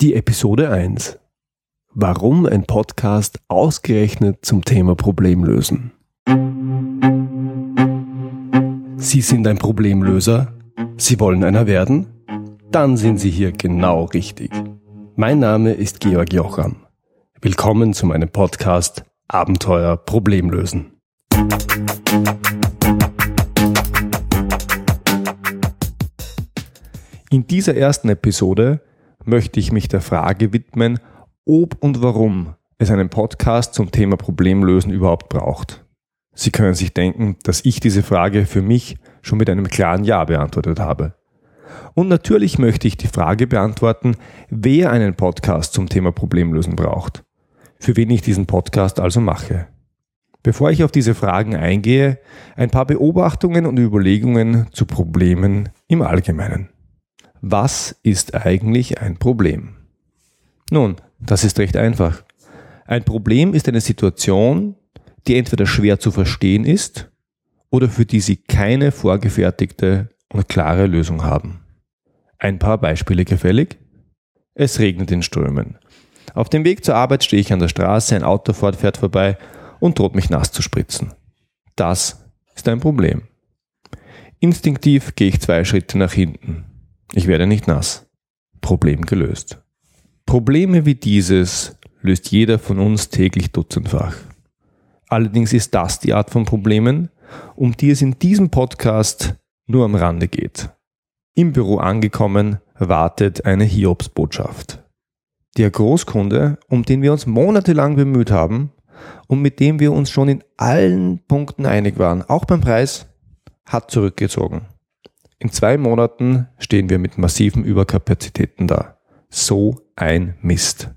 Die Episode 1. Warum ein Podcast ausgerechnet zum Thema Problemlösen? Sie sind ein Problemlöser? Sie wollen einer werden? Dann sind Sie hier genau richtig. Mein Name ist Georg Jocham. Willkommen zu meinem Podcast Abenteuer Problemlösen. In dieser ersten Episode möchte ich mich der Frage widmen, ob und warum es einen Podcast zum Thema Problemlösen überhaupt braucht. Sie können sich denken, dass ich diese Frage für mich schon mit einem klaren Ja beantwortet habe. Und natürlich möchte ich die Frage beantworten, wer einen Podcast zum Thema Problemlösen braucht. Für wen ich diesen Podcast also mache. Bevor ich auf diese Fragen eingehe, ein paar Beobachtungen und Überlegungen zu Problemen im Allgemeinen. Was ist eigentlich ein Problem? Nun, das ist recht einfach. Ein Problem ist eine Situation, die entweder schwer zu verstehen ist oder für die Sie keine vorgefertigte und klare Lösung haben. Ein paar Beispiele gefällig? Es regnet in Strömen. Auf dem Weg zur Arbeit stehe ich an der Straße, ein Autofahrt fährt vorbei und droht mich nass zu spritzen. Das ist ein Problem. Instinktiv gehe ich zwei Schritte nach hinten. Ich werde nicht nass. Problem gelöst. Probleme wie dieses löst jeder von uns täglich dutzendfach. Allerdings ist das die Art von Problemen, um die es in diesem Podcast nur am Rande geht. Im Büro angekommen wartet eine Hiobsbotschaft. Der Großkunde, um den wir uns monatelang bemüht haben und mit dem wir uns schon in allen Punkten einig waren, auch beim Preis, hat zurückgezogen. In zwei Monaten stehen wir mit massiven Überkapazitäten da. So ein Mist.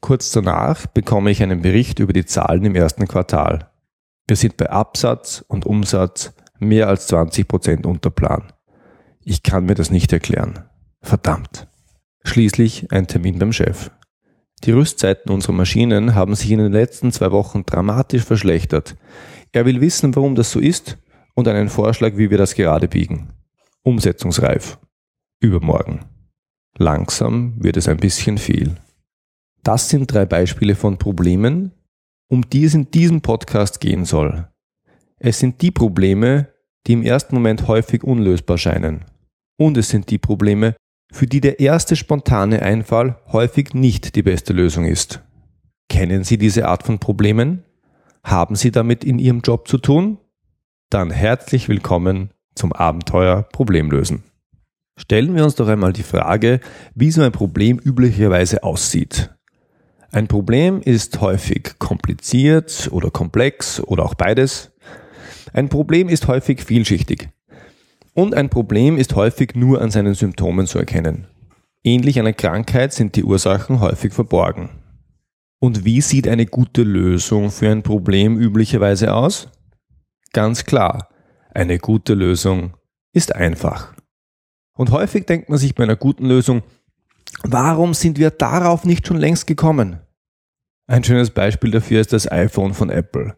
Kurz danach bekomme ich einen Bericht über die Zahlen im ersten Quartal. Wir sind bei Absatz und Umsatz mehr als 20 Prozent unter Plan. Ich kann mir das nicht erklären. Verdammt. Schließlich ein Termin beim Chef. Die Rüstzeiten unserer Maschinen haben sich in den letzten zwei Wochen dramatisch verschlechtert. Er will wissen, warum das so ist und einen Vorschlag, wie wir das gerade biegen umsetzungsreif. Übermorgen. Langsam wird es ein bisschen viel. Das sind drei Beispiele von Problemen, um die es in diesem Podcast gehen soll. Es sind die Probleme, die im ersten Moment häufig unlösbar scheinen. Und es sind die Probleme, für die der erste spontane Einfall häufig nicht die beste Lösung ist. Kennen Sie diese Art von Problemen? Haben Sie damit in Ihrem Job zu tun? Dann herzlich willkommen zum Abenteuer Problemlösen. Stellen wir uns doch einmal die Frage, wie so ein Problem üblicherweise aussieht. Ein Problem ist häufig kompliziert oder komplex oder auch beides. Ein Problem ist häufig vielschichtig. Und ein Problem ist häufig nur an seinen Symptomen zu erkennen. Ähnlich einer Krankheit sind die Ursachen häufig verborgen. Und wie sieht eine gute Lösung für ein Problem üblicherweise aus? Ganz klar, eine gute Lösung ist einfach. Und häufig denkt man sich bei einer guten Lösung, warum sind wir darauf nicht schon längst gekommen? Ein schönes Beispiel dafür ist das iPhone von Apple.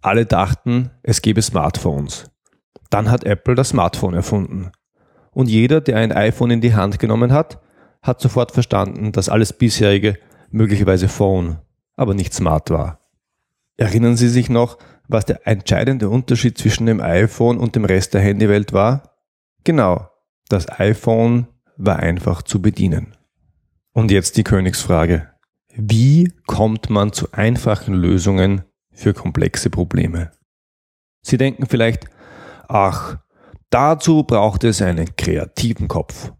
Alle dachten, es gäbe Smartphones. Dann hat Apple das Smartphone erfunden. Und jeder, der ein iPhone in die Hand genommen hat, hat sofort verstanden, dass alles bisherige möglicherweise Phone, aber nicht Smart war. Erinnern Sie sich noch, was der entscheidende Unterschied zwischen dem iPhone und dem Rest der Handywelt war? Genau, das iPhone war einfach zu bedienen. Und jetzt die Königsfrage. Wie kommt man zu einfachen Lösungen für komplexe Probleme? Sie denken vielleicht, ach, dazu braucht es einen kreativen Kopf.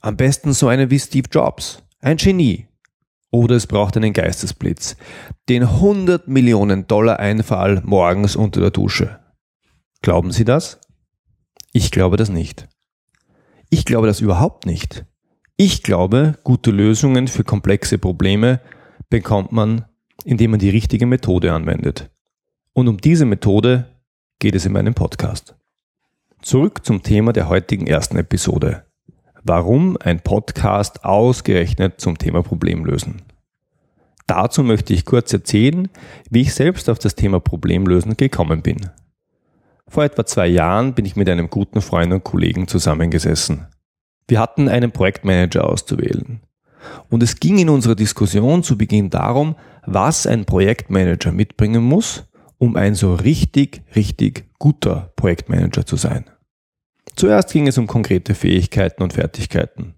Am besten so einen wie Steve Jobs, ein Genie, oder es braucht einen Geistesblitz. Den 100 Millionen Dollar Einfall morgens unter der Dusche. Glauben Sie das? Ich glaube das nicht. Ich glaube das überhaupt nicht. Ich glaube, gute Lösungen für komplexe Probleme bekommt man, indem man die richtige Methode anwendet. Und um diese Methode geht es in meinem Podcast. Zurück zum Thema der heutigen ersten Episode warum ein Podcast ausgerechnet zum Thema Problemlösen. Dazu möchte ich kurz erzählen, wie ich selbst auf das Thema Problemlösen gekommen bin. Vor etwa zwei Jahren bin ich mit einem guten Freund und Kollegen zusammengesessen. Wir hatten einen Projektmanager auszuwählen. Und es ging in unserer Diskussion zu Beginn darum, was ein Projektmanager mitbringen muss, um ein so richtig, richtig guter Projektmanager zu sein. Zuerst ging es um konkrete Fähigkeiten und Fertigkeiten.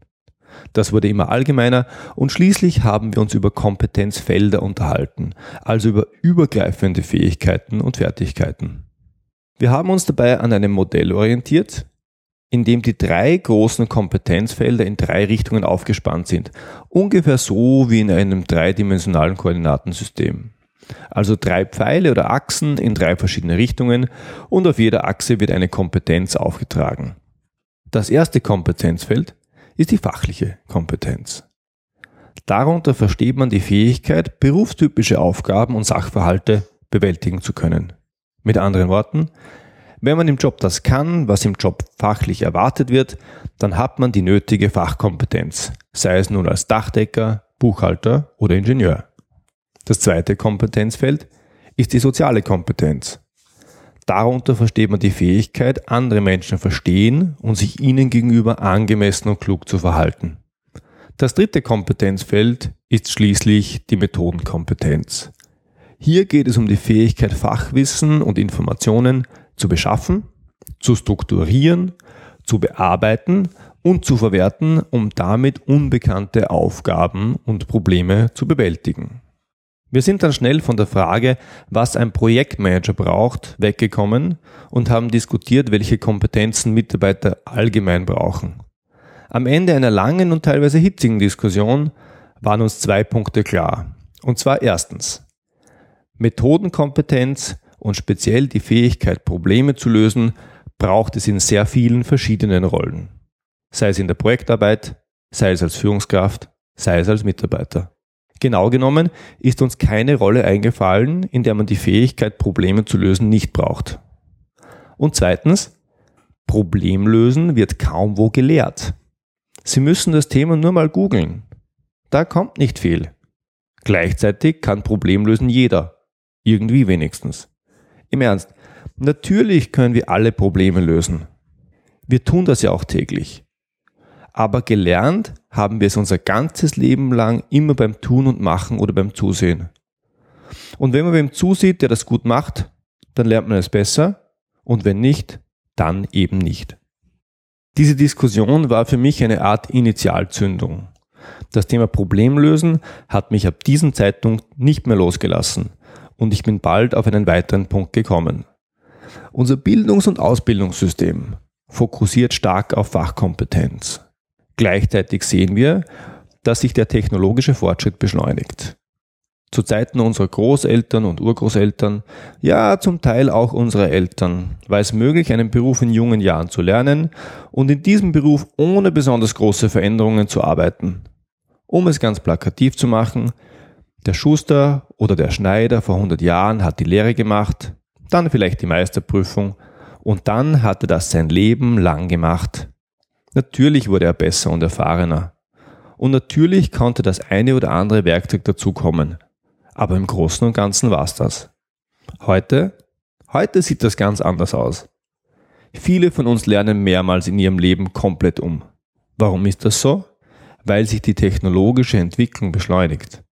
Das wurde immer allgemeiner und schließlich haben wir uns über Kompetenzfelder unterhalten, also über übergreifende Fähigkeiten und Fertigkeiten. Wir haben uns dabei an einem Modell orientiert, in dem die drei großen Kompetenzfelder in drei Richtungen aufgespannt sind, ungefähr so wie in einem dreidimensionalen Koordinatensystem. Also drei Pfeile oder Achsen in drei verschiedene Richtungen und auf jeder Achse wird eine Kompetenz aufgetragen. Das erste Kompetenzfeld ist die fachliche Kompetenz. Darunter versteht man die Fähigkeit, berufstypische Aufgaben und Sachverhalte bewältigen zu können. Mit anderen Worten, wenn man im Job das kann, was im Job fachlich erwartet wird, dann hat man die nötige Fachkompetenz, sei es nun als Dachdecker, Buchhalter oder Ingenieur. Das zweite Kompetenzfeld ist die soziale Kompetenz. Darunter versteht man die Fähigkeit, andere Menschen verstehen und sich ihnen gegenüber angemessen und klug zu verhalten. Das dritte Kompetenzfeld ist schließlich die Methodenkompetenz. Hier geht es um die Fähigkeit, Fachwissen und Informationen zu beschaffen, zu strukturieren, zu bearbeiten und zu verwerten, um damit unbekannte Aufgaben und Probleme zu bewältigen. Wir sind dann schnell von der Frage, was ein Projektmanager braucht, weggekommen und haben diskutiert, welche Kompetenzen Mitarbeiter allgemein brauchen. Am Ende einer langen und teilweise hitzigen Diskussion waren uns zwei Punkte klar. Und zwar erstens, Methodenkompetenz und speziell die Fähigkeit, Probleme zu lösen, braucht es in sehr vielen verschiedenen Rollen. Sei es in der Projektarbeit, sei es als Führungskraft, sei es als Mitarbeiter. Genau genommen ist uns keine Rolle eingefallen, in der man die Fähigkeit, Probleme zu lösen, nicht braucht. Und zweitens, Problemlösen wird kaum wo gelehrt. Sie müssen das Thema nur mal googeln. Da kommt nicht viel. Gleichzeitig kann Problemlösen jeder. Irgendwie wenigstens. Im Ernst, natürlich können wir alle Probleme lösen. Wir tun das ja auch täglich aber gelernt haben wir es unser ganzes Leben lang immer beim Tun und Machen oder beim Zusehen. Und wenn man wem zusieht, der das gut macht, dann lernt man es besser und wenn nicht, dann eben nicht. Diese Diskussion war für mich eine Art Initialzündung. Das Thema Problemlösen hat mich ab diesem Zeitpunkt nicht mehr losgelassen und ich bin bald auf einen weiteren Punkt gekommen. Unser Bildungs- und Ausbildungssystem fokussiert stark auf Fachkompetenz. Gleichzeitig sehen wir, dass sich der technologische Fortschritt beschleunigt. Zu Zeiten unserer Großeltern und Urgroßeltern, ja zum Teil auch unserer Eltern, war es möglich, einen Beruf in jungen Jahren zu lernen und in diesem Beruf ohne besonders große Veränderungen zu arbeiten. Um es ganz plakativ zu machen, der Schuster oder der Schneider vor 100 Jahren hat die Lehre gemacht, dann vielleicht die Meisterprüfung und dann hatte das sein Leben lang gemacht, Natürlich wurde er besser und erfahrener. Und natürlich konnte das eine oder andere Werkzeug dazukommen. Aber im Großen und Ganzen war's das. Heute? Heute sieht das ganz anders aus. Viele von uns lernen mehrmals in ihrem Leben komplett um. Warum ist das so? Weil sich die technologische Entwicklung beschleunigt.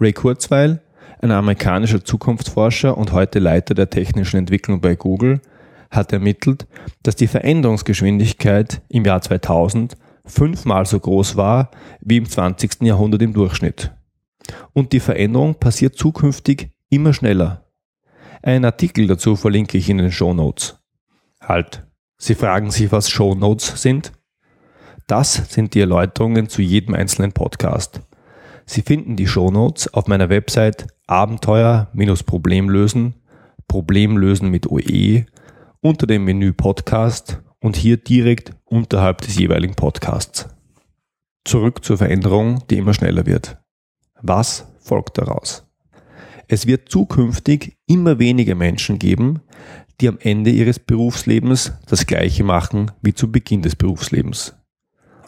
Ray Kurzweil, ein amerikanischer Zukunftsforscher und heute Leiter der technischen Entwicklung bei Google, hat ermittelt, dass die Veränderungsgeschwindigkeit im Jahr 2000 fünfmal so groß war wie im 20. Jahrhundert im Durchschnitt. Und die Veränderung passiert zukünftig immer schneller. Einen Artikel dazu verlinke ich in den Show Notes. Halt, Sie fragen sich, was Show Notes sind? Das sind die Erläuterungen zu jedem einzelnen Podcast. Sie finden die Show Notes auf meiner Website Abenteuer-Problemlösen, Problemlösen mit OE unter dem Menü Podcast und hier direkt unterhalb des jeweiligen Podcasts. Zurück zur Veränderung, die immer schneller wird. Was folgt daraus? Es wird zukünftig immer weniger Menschen geben, die am Ende ihres Berufslebens das gleiche machen wie zu Beginn des Berufslebens.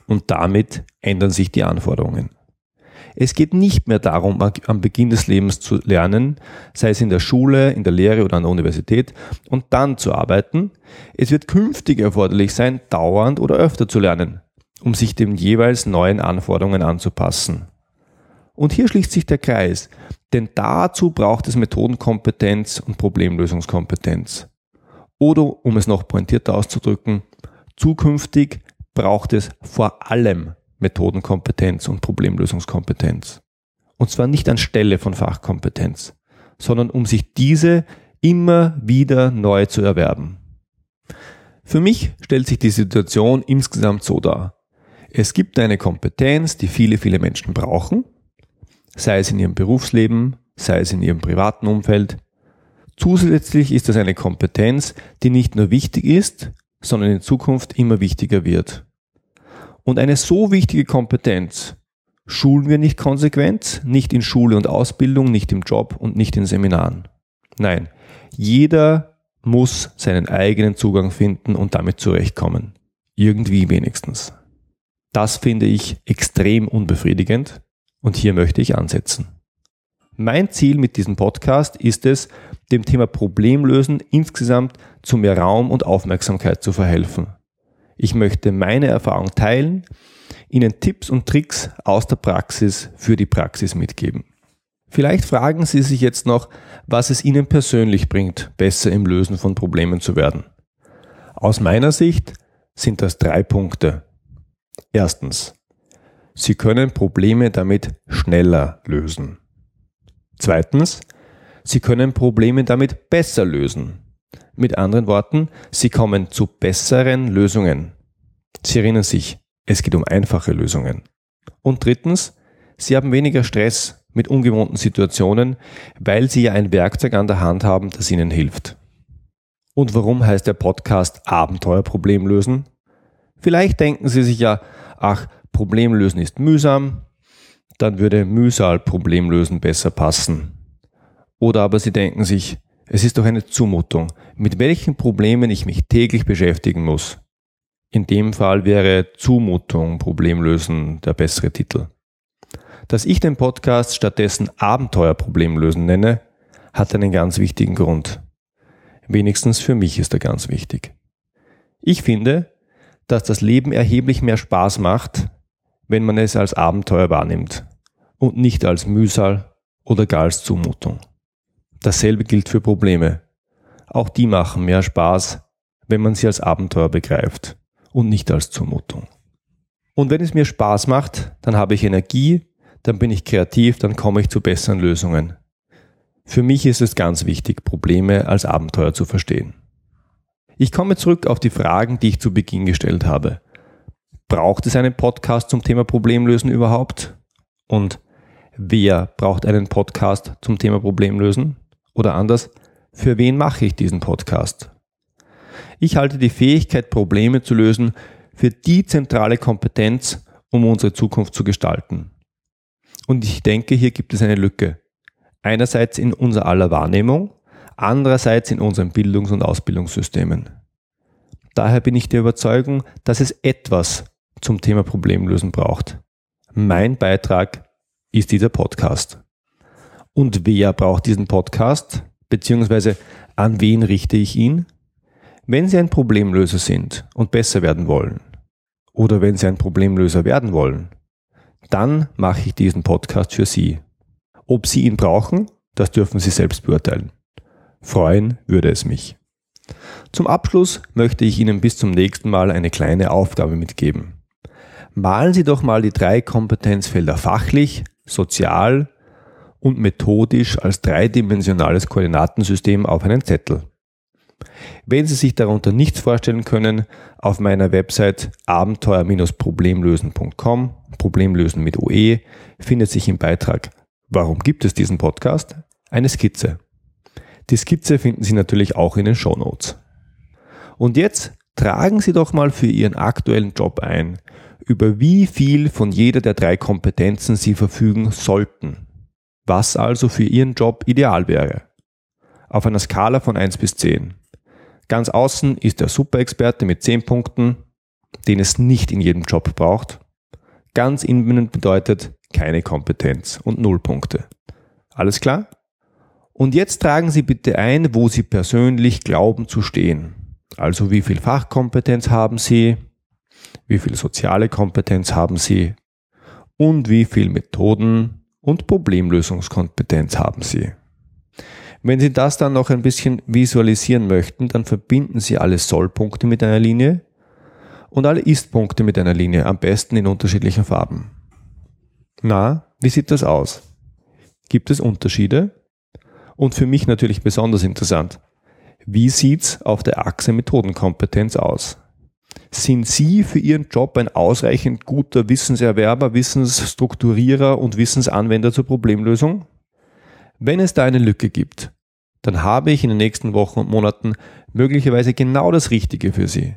Und damit ändern sich die Anforderungen. Es geht nicht mehr darum, am Beginn des Lebens zu lernen, sei es in der Schule, in der Lehre oder an der Universität, und dann zu arbeiten. Es wird künftig erforderlich sein, dauernd oder öfter zu lernen. um sich den jeweils neuen Anforderungen anzupassen. Und hier schließt sich der Kreis, denn dazu braucht es Methodenkompetenz und Problemlösungskompetenz. Oder, um es noch pointierter auszudrücken, zukünftig braucht es vor allem Methodenkompetenz und Problemlösungskompetenz. Und zwar nicht anstelle von Fachkompetenz, sondern um sich diese immer wieder neu zu erwerben. Für mich stellt sich die Situation insgesamt so dar. Es gibt eine Kompetenz, die viele, viele Menschen brauchen, sei es in ihrem Berufsleben, sei es in ihrem privaten Umfeld. Zusätzlich ist das eine Kompetenz, die nicht nur wichtig ist, sondern in Zukunft immer wichtiger wird. Und eine so wichtige Kompetenz schulen wir nicht konsequent, nicht in Schule und Ausbildung, nicht im Job und nicht in Seminaren. Nein, jeder muss seinen eigenen Zugang finden und damit zurechtkommen. Irgendwie wenigstens. Das finde ich extrem unbefriedigend und hier möchte ich ansetzen. Mein Ziel mit diesem Podcast ist es, dem Thema Problemlösen insgesamt zu mehr Raum und Aufmerksamkeit zu verhelfen. Ich möchte meine Erfahrung teilen, Ihnen Tipps und Tricks aus der Praxis für die Praxis mitgeben. Vielleicht fragen Sie sich jetzt noch, was es Ihnen persönlich bringt, besser im Lösen von Problemen zu werden. Aus meiner Sicht sind das drei Punkte. Erstens, Sie können Probleme damit schneller lösen. Zweitens, Sie können Probleme damit besser lösen. Mit anderen Worten, Sie kommen zu besseren Lösungen. Sie erinnern sich, es geht um einfache Lösungen. Und drittens, Sie haben weniger Stress mit ungewohnten Situationen, weil Sie ja ein Werkzeug an der Hand haben, das Ihnen hilft. Und warum heißt der Podcast Abenteuerproblem lösen? Vielleicht denken Sie sich ja, ach, Problemlösen ist mühsam, dann würde Mühsal Problemlösen besser passen. Oder aber Sie denken sich, es ist doch eine Zumutung, mit welchen Problemen ich mich täglich beschäftigen muss. In dem Fall wäre Zumutung, Problemlösen der bessere Titel. Dass ich den Podcast stattdessen Abenteuerproblemlösen nenne, hat einen ganz wichtigen Grund. Wenigstens für mich ist er ganz wichtig. Ich finde, dass das Leben erheblich mehr Spaß macht, wenn man es als Abenteuer wahrnimmt und nicht als Mühsal oder gar als Zumutung. Dasselbe gilt für Probleme. Auch die machen mehr Spaß, wenn man sie als Abenteuer begreift und nicht als Zumutung. Und wenn es mir Spaß macht, dann habe ich Energie, dann bin ich kreativ, dann komme ich zu besseren Lösungen. Für mich ist es ganz wichtig, Probleme als Abenteuer zu verstehen. Ich komme zurück auf die Fragen, die ich zu Beginn gestellt habe. Braucht es einen Podcast zum Thema Problemlösen überhaupt? Und wer braucht einen Podcast zum Thema Problemlösen? Oder anders, für wen mache ich diesen Podcast? Ich halte die Fähigkeit, Probleme zu lösen, für die zentrale Kompetenz, um unsere Zukunft zu gestalten. Und ich denke, hier gibt es eine Lücke. Einerseits in unserer aller Wahrnehmung, andererseits in unseren Bildungs- und Ausbildungssystemen. Daher bin ich der Überzeugung, dass es etwas zum Thema Problemlösen braucht. Mein Beitrag ist dieser Podcast. Und wer braucht diesen Podcast? Beziehungsweise an wen richte ich ihn? Wenn Sie ein Problemlöser sind und besser werden wollen, oder wenn Sie ein Problemlöser werden wollen, dann mache ich diesen Podcast für Sie. Ob Sie ihn brauchen, das dürfen Sie selbst beurteilen. Freuen würde es mich. Zum Abschluss möchte ich Ihnen bis zum nächsten Mal eine kleine Aufgabe mitgeben. Malen Sie doch mal die drei Kompetenzfelder fachlich, sozial und methodisch als dreidimensionales Koordinatensystem auf einen Zettel. Wenn Sie sich darunter nichts vorstellen können, auf meiner Website abenteuer-problemlösen.com, Problemlösen mit OE, findet sich im Beitrag Warum gibt es diesen Podcast? eine Skizze. Die Skizze finden Sie natürlich auch in den Show Notes. Und jetzt tragen Sie doch mal für Ihren aktuellen Job ein, über wie viel von jeder der drei Kompetenzen Sie verfügen sollten was also für Ihren Job ideal wäre. Auf einer Skala von 1 bis 10. Ganz außen ist der Superexperte mit 10 Punkten, den es nicht in jedem Job braucht. Ganz innen bedeutet keine Kompetenz und 0 Punkte. Alles klar? Und jetzt tragen Sie bitte ein, wo Sie persönlich glauben zu stehen. Also wie viel Fachkompetenz haben Sie? wie viel soziale Kompetenz haben Sie und wie viel Methoden und Problemlösungskompetenz haben Sie. Wenn Sie das dann noch ein bisschen visualisieren möchten, dann verbinden Sie alle Sollpunkte mit einer Linie und alle Ist-Punkte mit einer Linie, am besten in unterschiedlichen Farben. Na, wie sieht das aus? Gibt es Unterschiede? Und für mich natürlich besonders interessant, wie sieht's auf der Achse Methodenkompetenz aus? Sind Sie für Ihren Job ein ausreichend guter Wissenserwerber, Wissensstrukturierer und Wissensanwender zur Problemlösung? Wenn es da eine Lücke gibt, dann habe ich in den nächsten Wochen und Monaten möglicherweise genau das Richtige für Sie.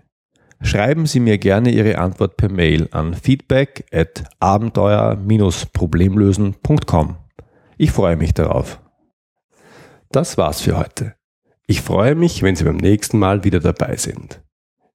Schreiben Sie mir gerne Ihre Antwort per Mail an feedback at abenteuer-problemlösen.com. Ich freue mich darauf. Das war's für heute. Ich freue mich, wenn Sie beim nächsten Mal wieder dabei sind.